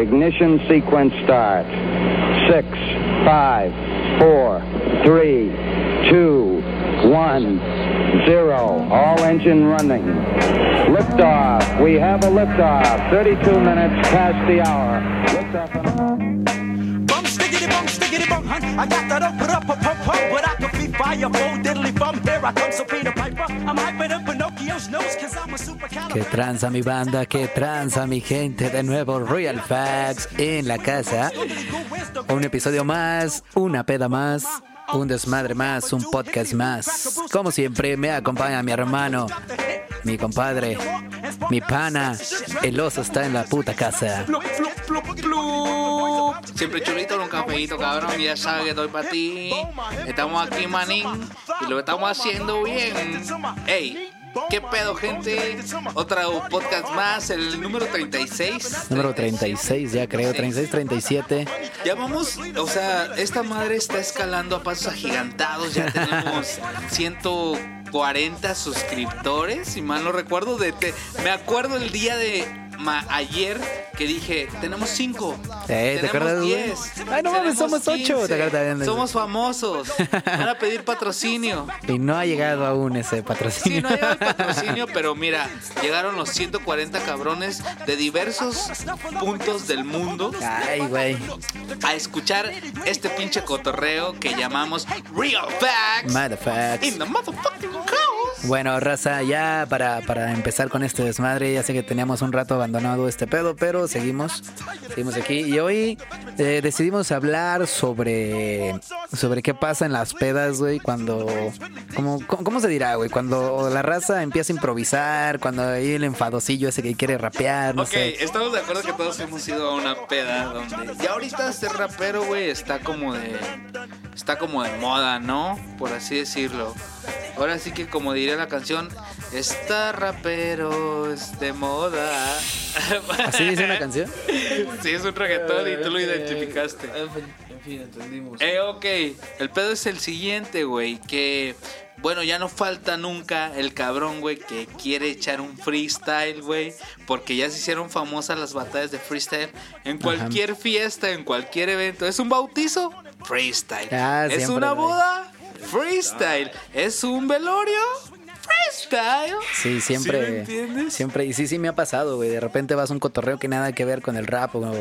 Ignition sequence start. Six, five, four, three, two, one, zero. All engine running. Liftoff. We have a liftoff. 32 minutes past the hour. Liftoff. on- Bum stickity. I got that up but up a pump pump but I can feed fire full diddly bum. Here I come, so Peter Piper. I'm hyping up Pinocchio's nose Que tranza mi banda, que tranza mi gente, de nuevo Royal Facts en la casa. Un episodio más, una peda más, un desmadre más, un podcast más. Como siempre me acompaña mi hermano, mi compadre, mi pana, el oso está en la puta casa. Siempre chulito un cafecito, cabrón. Ya sabes que estoy para ti. Estamos aquí, manín. Y lo estamos haciendo bien. Ey, ¿qué pedo, gente? Otro podcast más, el número 36. Número 36 ya creo, 36, 37. Ya vamos, o sea, esta madre está escalando a pasos agigantados. Ya tenemos 140 suscriptores, si mal no recuerdo. De, te- me acuerdo el día de ma- ayer que dije, tenemos 5. Eh, ¿te acuerdas, güey? 10. Ay, no mames, somos ocho. ¿Te acuerdas? Somos famosos. Van a pedir patrocinio. Y no ha llegado aún ese Sí, patrocinio. no ha llegado el patrocinio, pero mira, llegaron los 140 cabrones de diversos puntos del mundo Ay, güey. a escuchar este pinche cotorreo que llamamos Real Facts Mad facts. in the motherfucking house. Bueno, raza, ya para, para empezar con este desmadre, ya sé que teníamos un rato abandonado este pedo, pero seguimos, seguimos aquí. Y hoy eh, decidimos hablar sobre, sobre qué pasa en las pedas, güey, cuando, como, ¿cómo, cómo se dirá, güey? Cuando la raza empieza a improvisar, cuando hay el enfadosillo ese que quiere rapear, no Ok, sé. estamos de acuerdo que todos hemos ido a una peda donde ya ahorita ser rapero, güey, está como de está como de moda, ¿no? Por así decirlo. Ahora sí que como diría la canción, está rapero es de moda. ¿Así dice una canción? Sí, es un reggaetón y tú lo identificaste. En fin, en fin, entendimos. Eh, ok, el pedo es el siguiente, güey, que... Bueno, ya no falta nunca el cabrón, güey, que quiere echar un freestyle, güey. Porque ya se hicieron famosas las batallas de freestyle. En cualquier fiesta, en cualquier evento. ¿Es un bautizo? Freestyle. Ah, ¿Es siempre, una boda? Freestyle. ¿Es un velorio? Freestyle. Sí, siempre. ¿Sí me entiendes? Siempre. Y sí, sí me ha pasado, güey. De repente vas a un cotorreo que nada que ver con el rap o,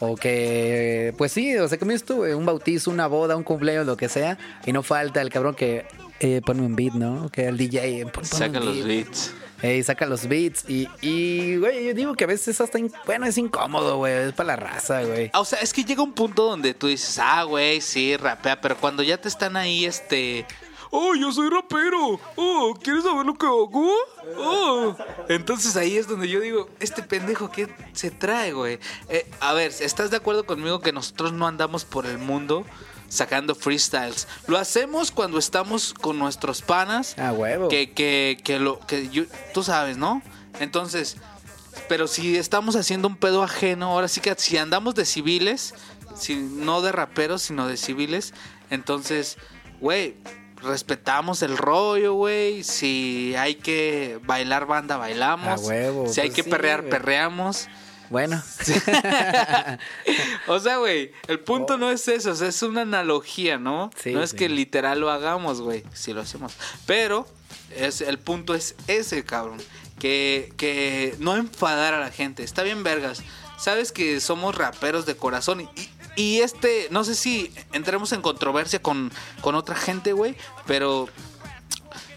o que. Pues sí, o sea, como güey, un bautizo, una boda, un cumpleaños, lo que sea. Y no falta el cabrón que eh, pone un beat, ¿no? Que el DJ. eh, pon- pon Saca los beat. beats. Ey, saca los beats. Y, y, güey, yo digo que a veces hasta. Bueno, es incómodo, güey. Es para la raza, güey. Ah, O sea, es que llega un punto donde tú dices, ah, güey, sí, rapea, pero cuando ya te están ahí, este. Oh, yo soy rapero. Oh, ¿quieres saber lo que hago? Oh. Entonces ahí es donde yo digo, este pendejo, ¿qué se trae, güey? Eh, a ver, ¿estás de acuerdo conmigo que nosotros no andamos por el mundo sacando freestyles? Lo hacemos cuando estamos con nuestros panas. Ah, huevo. Que, que, que lo, que yo- tú sabes, ¿no? Entonces, pero si estamos haciendo un pedo ajeno, ahora sí que si andamos de civiles, si, no de raperos, sino de civiles, entonces, güey, respetamos el rollo, güey. Si hay que bailar banda, bailamos. A huevo, Si hay pues que sí, perrear, perreamos. Bueno. o sea, güey, el punto no es eso, o sea, es una analogía, ¿no? Sí, no es sí. que literal lo hagamos, güey, si lo hacemos. Pero es, el punto es ese, cabrón. Que, que no enfadar a la gente. Está bien, vergas. Sabes que somos raperos de corazón. Y, y este, no sé si entremos en controversia con, con otra gente, güey. Pero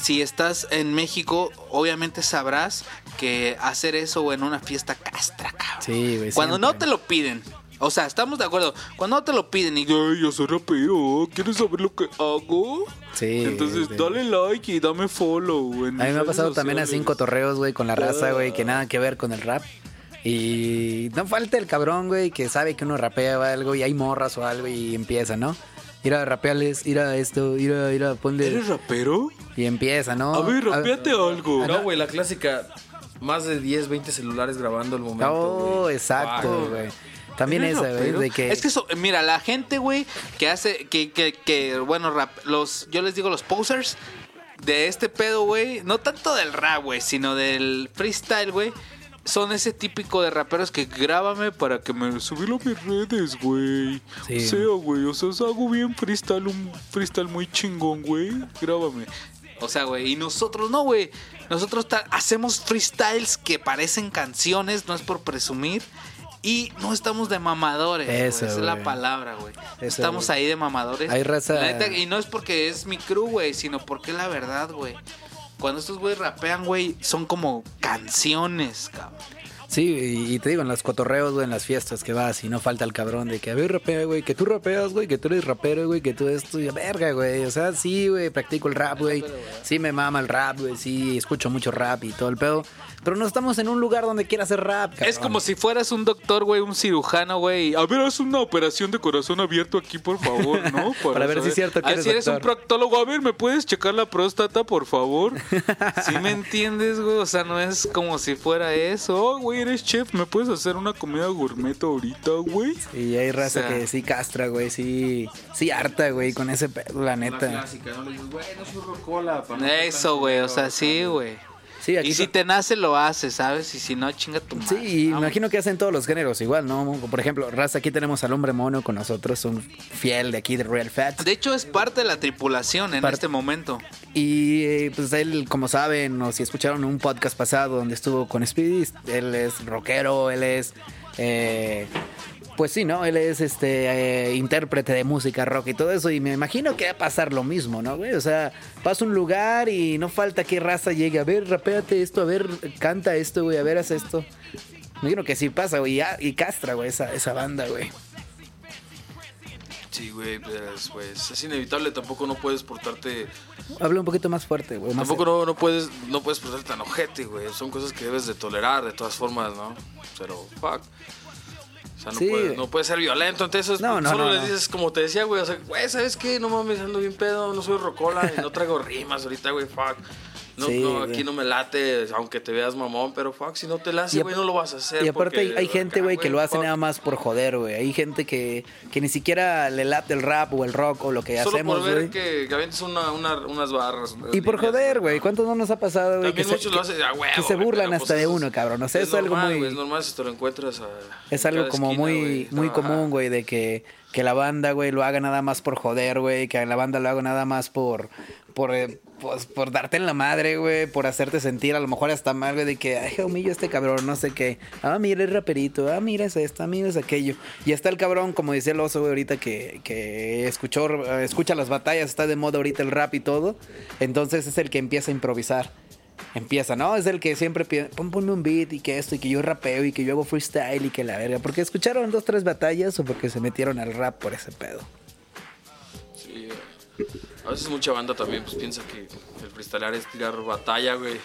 si estás en México, obviamente sabrás que hacer eso en una fiesta castra. Sí, güey. Cuando no siempre. te lo piden. O sea, estamos de acuerdo. Cuando no te lo piden y Ay, yo soy rapero, ¿quieres saber lo que hago? Sí. Entonces sí. dale like y dame follow. en A mí me ha pasado redes también así en sociales. cotorreos, güey, con la raza, güey, que nada que ver con el rap. Y no falta el cabrón, güey, que sabe que uno rapea o algo y hay morras o algo y empieza, ¿no? Ir a rapearles, ir a esto, ir a, ir a ponle. ¿Eres rapero? Y empieza, ¿no? A ver, rapeate algo. No, güey, la clásica. Más de 10, 20 celulares grabando el momento. Oh, exacto, güey. También ¿Eres esa, güey, de que... Es que eso, mira, la gente, güey, que hace, que, que, que, bueno, rap, los, yo les digo los posers de este pedo, güey, no tanto del rap, güey, sino del freestyle, güey, son ese típico de raperos que grábame para que me subirlo a mis redes, güey. Sí. O sea, güey, o sea, hago bien freestyle, un freestyle muy chingón, güey, grábame. O sea, güey, y nosotros no, güey. Nosotros hacemos freestyles que parecen canciones, no es por presumir. Y no estamos de mamadores. Eso, Esa es la palabra, güey. Estamos ahí de mamadores. Hay raza- La neta, y no es porque es mi crew, güey, sino porque la verdad, güey. Cuando estos güeyes rapean, güey, son como canciones, cabrón. Sí, y, te digo, en los cotorreos, güey, en las fiestas que vas y no falta el cabrón de que, a ver, rapea, güey, que tú rapeas, güey, que tú eres rapero, güey, que tú esto, y verga, güey. O sea, sí, güey, practico el rap, güey. Sí me mama el rap, güey, sí, escucho mucho rap y todo el pedo. Pero no estamos en un lugar donde quiera hacer rap, cabrón. Es como si fueras un doctor, güey, un cirujano, güey. A ver, haz una operación de corazón abierto aquí, por favor, ¿no? Para ver si es cierto que Ah, eres Si eres un proctólogo, a ver, ¿me puedes checar la próstata, por favor? ¿Sí me entiendes, güey? O sea, no es como si fuera eso. Güey, eres chef, ¿me puedes hacer una comida gourmet ahorita, güey? Y hay raza O sea- que sí castra, güey, sí, sí harta, güey, con ese pedo, la La neta. clásica, ¿no? Le dices, güey, no soy rocola. Eso, güey, o sea, sí, cabrón". güey. Sí, aquí Y si te nace, lo haces, ¿sabes? Y si no, chinga tu madre. Sí, imagino que hacen todos los géneros igual, ¿no? Por ejemplo, raza, aquí tenemos al hombre mono con nosotros, un fiel de aquí de Real Fat. De hecho, es parte de la tripulación en este momento. Y eh, pues él, como saben, o si escucharon un podcast pasado donde estuvo con Speedy, él es rockero, él es... eh, pues sí, ¿no? Él es este eh, intérprete de música rock y todo eso. Y me imagino que va a pasar lo mismo, ¿no, güey? O sea, vas a un lugar y no falta que raza llegue. A ver, rapéate esto, a ver, canta esto, güey, a ver, haz esto. Me imagino que sí pasa, güey. Y, ah, y castra, güey, esa, esa banda, güey. Sí, güey, pues, pues es inevitable. Tampoco no puedes portarte. Habla un poquito más fuerte, güey. más- Tampoco no, no puedes no puedes portarte tan ojete, güey. Son cosas que debes de tolerar de todas formas, ¿no? Pero, fuck. O sea, no, Sí. puedes, no puedes ser violento. Entonces, No, no, solo no, le no. dices, como te decía, güey, o sea, güey, ¿sabes qué? No mames, ando bien pedo, no soy rocola y no traigo rimas ahorita, güey, fuck. No, Sí, no, güey. aquí no me late, aunque te veas mamón, pero fuck, si no te late, güey, no lo vas a hacer. Y aparte hay, porque hay gente, güey, que lo hace fuck. nada más por joder, güey. Hay gente que, que ni siquiera le late el rap o el rock o lo que Solo hacemos, por ver güey. que, que avientes una, una- unas barras. Y por líneas, joder, güey. ¿Cuántos no nos ha pasado, güey? También se- muchos lo hacen a huevo, que se burlan hasta pues, de uno, cabrón. O sea, es, algo normal, muy... güey, es normal si te lo encuentras a, Es algo como muy, muy común, güey, de que, que la banda, güey, lo haga nada más por joder, güey, que la banda lo haga nada más por, por, eh, pues, por darte en la madre, güey, por hacerte sentir a lo mejor hasta mal, güey, de que, ay, humillo este cabrón, no sé qué. Ah, mira el raperito, ah, mira es esto, ah, mira es aquello. Y está el cabrón, como decía el oso, güey, ahorita que, que escuchó, eh, escucha las batallas, está de moda ahorita el rap y todo. Entonces es el que empieza a improvisar. Empieza, ¿no? Es el que siempre pide, pon, ponme un beat y que esto, y que yo rapeo y que yo hago freestyle y que la verga. Porque escucharon dos, tres batallas o porque se metieron al rap por ese pedo. Sí. A veces mucha banda también pues piensa que el freestylear es tirar batalla, güey.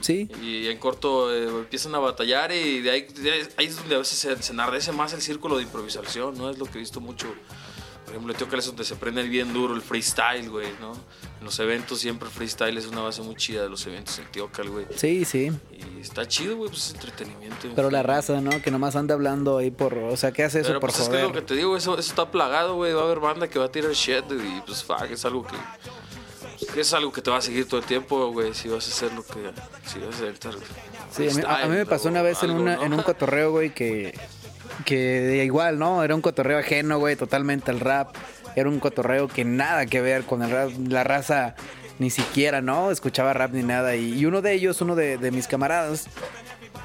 Sí, Y en corto eh, empiezan a batallar y de ahí, de ahí- ahí es donde a veces se, se enardece más el círculo de improvisación, ¿no? Es lo que he visto mucho. Por ejemplo, en Teocal es donde se prende bien duro el freestyle, güey, ¿no? En los eventos siempre el freestyle es una base muy chida de los eventos en Teocal, güey. sí, sí. Y está chido, güey, pues es entretenimiento. en Pero la raza, ¿no? Que nomás anda hablando ahí por... O sea, ¿qué hace eso Pero por pues es que lo que joder? te digo, eso, eso está plagado, güey. Va a haber banda que va a tirar shit y pues fuck, es algo que, pues, que es algo que te va a seguir todo el tiempo, güey. Si vas a hacer lo que. Si vas a hacer. Sí, a mí, a- mí me pasó una vez en, una, ¿no? en un cotorreo, güey, que, que igual, ¿no? Era un cotorreo ajeno, güey, totalmente al rap. Era un cotorreo que nada que ver con el rap. La raza ni siquiera, ¿no? Escuchaba rap ni nada. Y, y uno de ellos, uno de, de mis camaradas,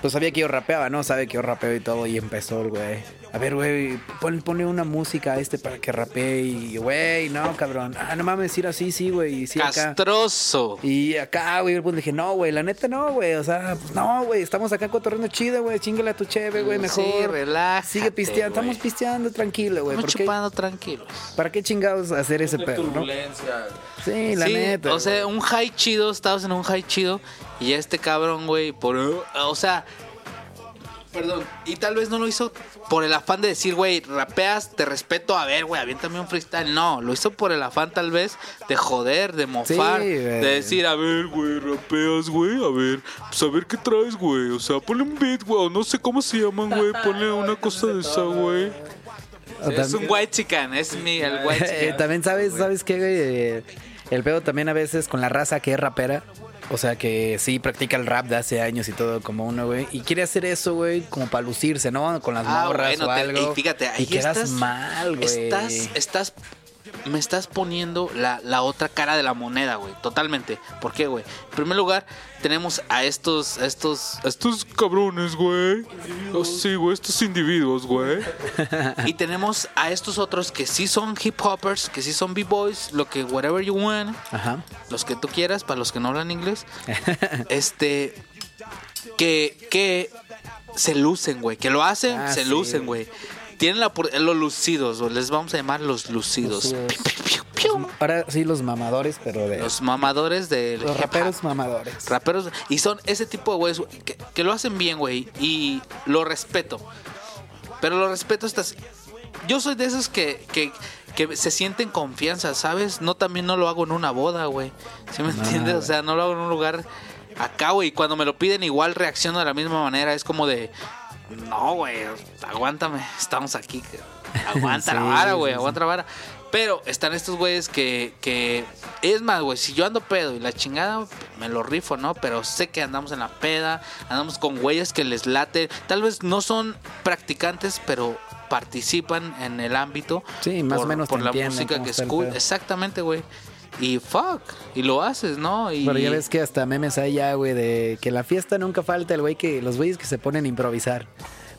pues sabía que yo rapeaba, ¿no? Sabe que yo rapeo y todo. Y empezó el güey. A ver, güey, pon, ponle una música a este para que rapee. Y, güey, no, cabrón. Ah, no mames, ir así, sí, güey. y Sí, acá. Castroso. Y acá, güey, pues dije, no, güey, la neta no, güey. O sea, pues no, güey, estamos acá cotorreando chido, güey. Chingale a tu cheve, güey, mejor. Sí, relájate, Sigue pisteando, estamos pisteando tranquilo, güey. Estamos ¿Por qué- chupando tranquilos. ¿Para qué chingados hacer ese pedo, no? turbulencia. Sí, la Sí, neta. O sea, un high chido, estabas en un high chido y este cabrón, güey, por... O sea, Perdón. Y tal vez no lo hizo por el afán de decir, güey, rapeas, te respeto, a ver, güey, aviéntame un freestyle. No, lo hizo por el afán tal vez de joder, de mofar, Sí, de decir, a ver, güey, rapeas, güey, a ver, pues a ver qué traes, güey. O sea, ponle un beat, güey, o no sé cómo se llaman, güey, ponle una cosa de esa, güey. Es un white chican, es mi, el white Eh, chican. también sabes, ¿sabes qué, güey? El pedo también a veces con la raza que es rapera. O sea, que sí practica el rap de hace años y todo como uno, güey. Y quiere hacer eso, güey, como para lucirse, ¿no? Con las Ah, morras bueno, o te- algo. y fíjate, ahí y quedas estás, mal, güey. Estás, estás, me estás poniendo la, la otra cara de la moneda, güey, totalmente. ¿Por qué, güey? En primer lugar, tenemos a estos, a estos, a estos cabrones, güey. Oh, sí, güey, estos individuos, güey. y tenemos a estos otros que sí son hip hoppers, que sí son b-boys, lo que whatever you want, Ajá. los que tú quieras, para los que no hablan inglés. este, que, que se lucen, güey, que lo hacen, Ah, se sí, lucen, güey. güey. Tienen la, los lucidos, o les vamos a llamar los lucidos. Lucidos. Piu, piu, piu, piu. Ahora sí, los mamadores, pero de. Los mamadores del los raperos mamadores. Raperos. Y son ese tipo de güeyes que, que lo hacen bien, güey. Y lo respeto. Pero lo respeto estas. Yo soy de esos que, que, que se sienten confianza, ¿sabes? No también no lo hago en una boda, güey. ¿Sí me entiendes? O sea, no lo hago en un lugar acá, güey. Y cuando me lo piden, igual reacciono de la misma manera. Es como de. No, güey, aguántame. Estamos aquí. Aguanta la vara, güey. sí. Aguanta la vara. Pero están estos güeyes que, que. Es más, güey, si yo ando pedo y la chingada, me lo rifo, ¿no? Pero sé que andamos en la peda, andamos con güeyes que les late. Tal vez no son practicantes, pero participan en el ámbito. Sí, más o por- menos Por la música que pedo. Exactamente, güey. Y fuck. Y lo haces, ¿no? Y, Pero ya ves que hasta memes hay ya, güey, de que la fiesta nunca falta el güey que. Los güeyes que se ponen a improvisar.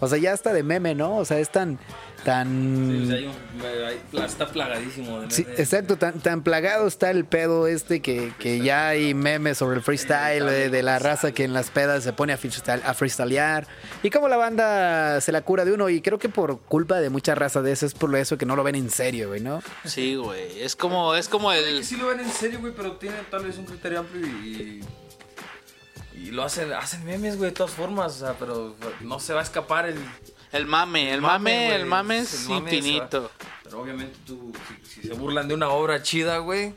O sea, ya está de meme, ¿no? O sea, es tan. tan. Sí, hay un- hay- pla- está plagadísimo. de Sí, exacto, tan, tan plagado está el pedo este que, que ya hay memes sobre el freestyle de, de la raza que en las pedas se pone a, freestyle, a freestylear y cómo la banda se la cura de uno y creo que por culpa de mucha raza de eso es por eso que no lo ven en serio, güey, ¿no? Sí, güey. Es como, es como el. sí lo ven en serio, güey, pero tienen tal vez un criterio amplio y. Y lo hacen, hacen memes, güey, de todas formas, o sea, pero no se va a escapar el. El mame, el mame, güey, el mame es el infinito. va- Pero obviamente tú, si, si se burlan de una obra chida, güey,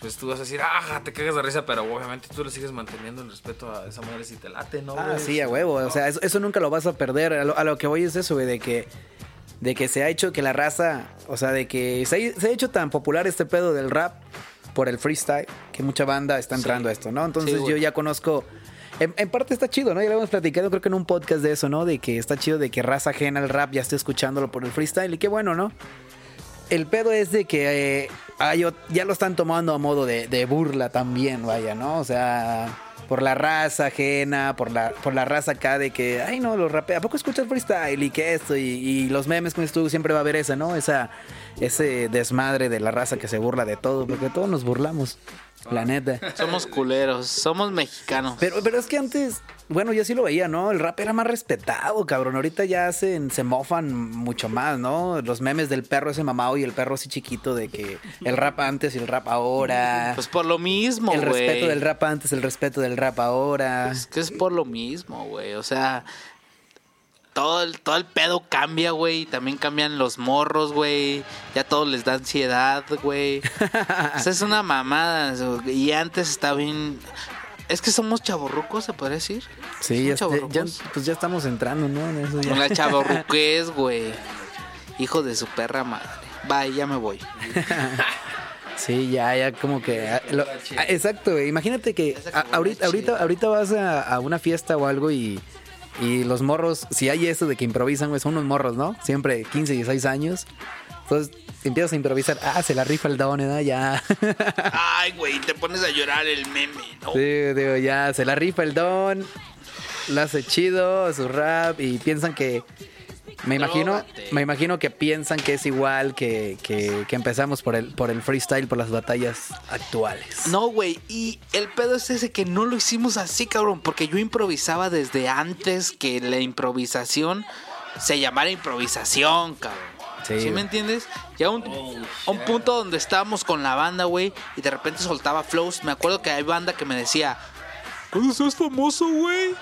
pues tú vas a decir, ah, te cagas de risa, pero obviamente tú le sigues manteniendo el respeto a esa madre si te late, ¿no? Ah, güey? sí, a huevo, o sea, eso, eso nunca lo vas a perder. A lo, a lo que voy es eso, güey, de que de que se ha hecho que la raza, o sea, de que se ha, se ha hecho tan popular este pedo del rap por el freestyle que mucha banda está entrando a esto, ¿no? Entonces Sí, yo ya conozco en, parte está chido, ¿no? Ya lo hemos platicado, creo que en un podcast de eso, ¿no? De que está chido de que raza ajena al rap ya esté escuchándolo por el freestyle y qué bueno, ¿no? El pedo es de que eh, ya lo están tomando a modo de, de burla también, vaya, ¿no? O sea, por la raza ajena, por la, por la raza acá de que, ay, no, los rapea, ¿a poco escuchas freestyle y que esto? Y, y los memes con esto siempre va a haber esa, ¿no? Esa, ese desmadre de la raza que se burla de todo, porque todos nos burlamos, la neta. Somos culeros, somos mexicanos. Pero, pero es que antes, bueno, yo sí lo veía, ¿no? El rap era más respetado, cabrón. Ahorita ya hacen, se mofan mucho más, ¿no? Los memes del perro ese mamado y el perro así chiquito de que el rap antes y el rap ahora. Pues por lo mismo, el güey. respeto del rap antes, el respeto del rap ahora. Es que es por lo mismo, güey. O sea, todo el, todo el pedo cambia, güey. También cambian los morros, güey. Ya todos les da ansiedad, güey. o sea, es una mamada. Y antes estaba bien. Es que somos chavorrucos, se puede decir. sí, ya, pues ya estamos entrando, ¿no? En eso ya. Con la chavorruquez, güey. Hijo de su perra madre. Bye, ya me voy. Sí, ya, ya como que... ah, lo- ah, exacto, imagínate que a- ahorita, ahorita, ahorita vas a, a una fiesta o algo y, y los morros, si hay eso de que improvisan, güey, son unos morros, ¿no? Siempre 15, 16 años. Entonces empiezas a improvisar, ah, se la rifa el don, ¿no? Ya. Ay, güey, te pones a llorar el meme, ¿no? Sí, digo, ya, se la rifa el don, lo hace chido, su rap y piensan que... Me imagino, me imagino que piensan que es igual que, que, que empezamos por el, por el freestyle, por las batallas actuales. No, güey, y el pedo es ese que no lo hicimos así, cabrón, porque yo improvisaba desde antes que la improvisación se llamara improvisación, cabrón. Sí, Sí, me entiendes? Ya un, a un punto donde estábamos con la banda, güey, y de repente soltaba flows. Me acuerdo que hay banda que me decía, ¿cuándo seas famoso, güey?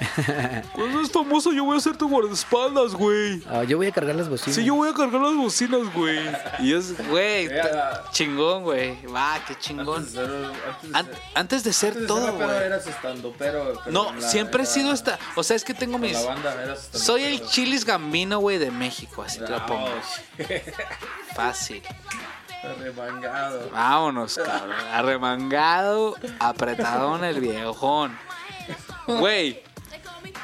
Cuando seas famoso, yo voy a ser tu guardaespaldas, güey. Ah, yo voy a cargar las bocinas. Sí, yo voy a cargar las bocinas, güey. Y es, güey, chingón, güey. Va, qué chingón. Antes de ser- antes de antes de ser antes de todo, güey. eras estando, pero, pero No, la- siempre he sido esta. O sea, es que tengo mis. la banda eras estando, Soy el chilis gambino, güey, de México. Así te lo pongo. Fácil. Remangado. Vámonos, cabrón. Arremangado, apretadón el viejón. Güey.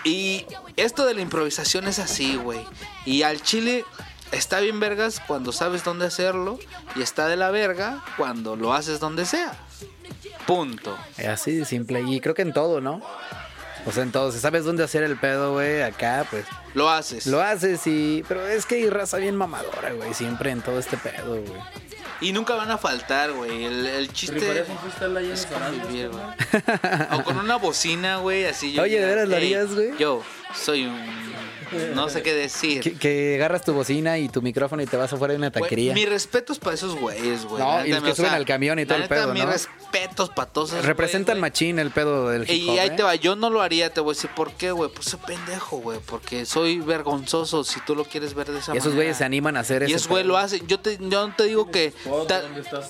Y esto de la improvisación es así, güey. Y al chile está bien vergas cuando sabes dónde hacerlo. Y está de la verga cuando lo haces donde sea. Punto. Así de simple. Y creo que en todo, ¿no? O sea, en todo. Si sabes dónde hacer el pedo, güey, acá, pues Lo haces. lo haces y... Pero es que hay raza bien mamadora, güey, siempre en todo este pedo, güey. Y nunca van a faltar, güey. El, el chiste ¿Rifarías un freestyle ahí en es convivir, güey. O con una bocina, güey, así yo. Oye, ¿de veras lo "Hey, harías, güey?" Yo soy un. No sé qué decir. Que, que agarras tu bocina y tu micrófono y te vas afuera de una taquería. mis respetos para esos güeyes, güey. No, La y los que o suben sea, al camión y todo el pedo, mis ¿no? respetos para todos esos Representan machín el pedo del hip hop, Y ahí ¿eh? te va, yo no lo haría, te voy a decir por qué, güey. Pues soy pendejo, güey. Porque soy vergonzoso si tú lo quieres ver de esa Y manera. esos güeyes se animan a hacer Y eso. esos güey lo hacen. Yo, te, yo no te digo que. ta-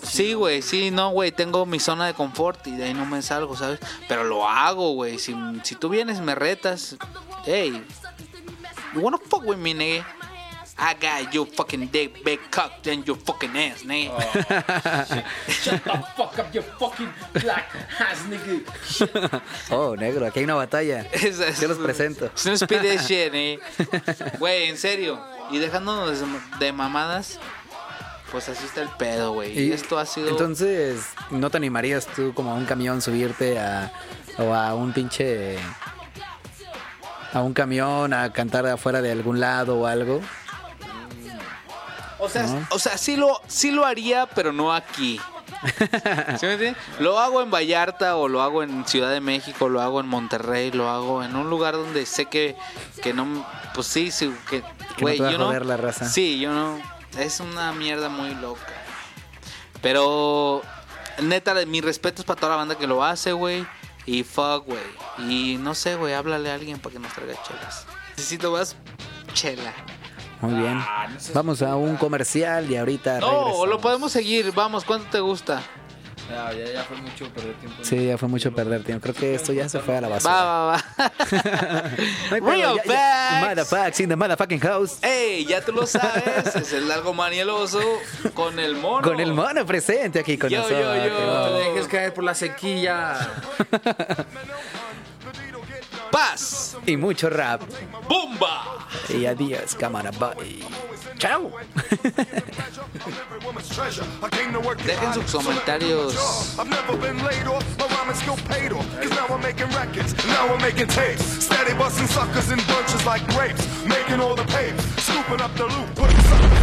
sí, güey, sí, no, güey. Tengo mi zona de confort y de ahí no me salgo, ¿sabes? Pero lo hago, güey. Si, si tú vienes, me retas. Hey, you wanna fuck with me, nigga? I got your fucking dick big cocked in your fucking ass, nigga. Shut the fuck up, you fucking black ass nigga. Oh, negro, aquí hay una batalla. Yo los presento. Es un speed de shit, eh. Güey, en serio. Y dejándonos de, de mamadas, pues así está el pedo, güey. Y esto ha sido. Entonces, ¿no te animarías tú como a un camión subirte a... o a un pinche... a un camión a cantar afuera de algún lado o algo? O sea, ¿no? o sea sí, lo, sí lo haría, pero no aquí. ¿Sí me entiendes? Lo hago en Vallarta o lo hago en Ciudad de México, lo hago en Monterrey, lo hago en un lugar donde sé que, que no, pues sí, sí, que, Que no te va a yo no, joder la raza. sí, yo no, es una mierda muy loca. Pero, neta, mis respetos para toda la banda que lo hace, güey, y fuck, güey, y no sé, güey, háblale a alguien para que nos traiga chelas. Necesito más chela. Muy bien. Vamos a un comercial y ahorita No, lo podemos seguir. Vamos, ¿cuánto te gusta? Ya, ya, ya fue mucho perder tiempo. Sí, ya fue mucho perder tiempo. Creo que esto ya se fue a la basura. Va, va, va. No Real ya- ya- facts. In the motherfucking house. Ey, ya tú lo sabes. Es el largo manieloso con el mono. Con el mono presente aquí con Yo, yo, nosotros. yo. No te dejes caer por la sequía. Paz. Y mucho rap. Bomba. Y adiós, cámara. Bye. Chao. Dejen sus comentarios. Steady busting suckers in bunches like grapes, making all the papes, scooping up the loot, putting suckers.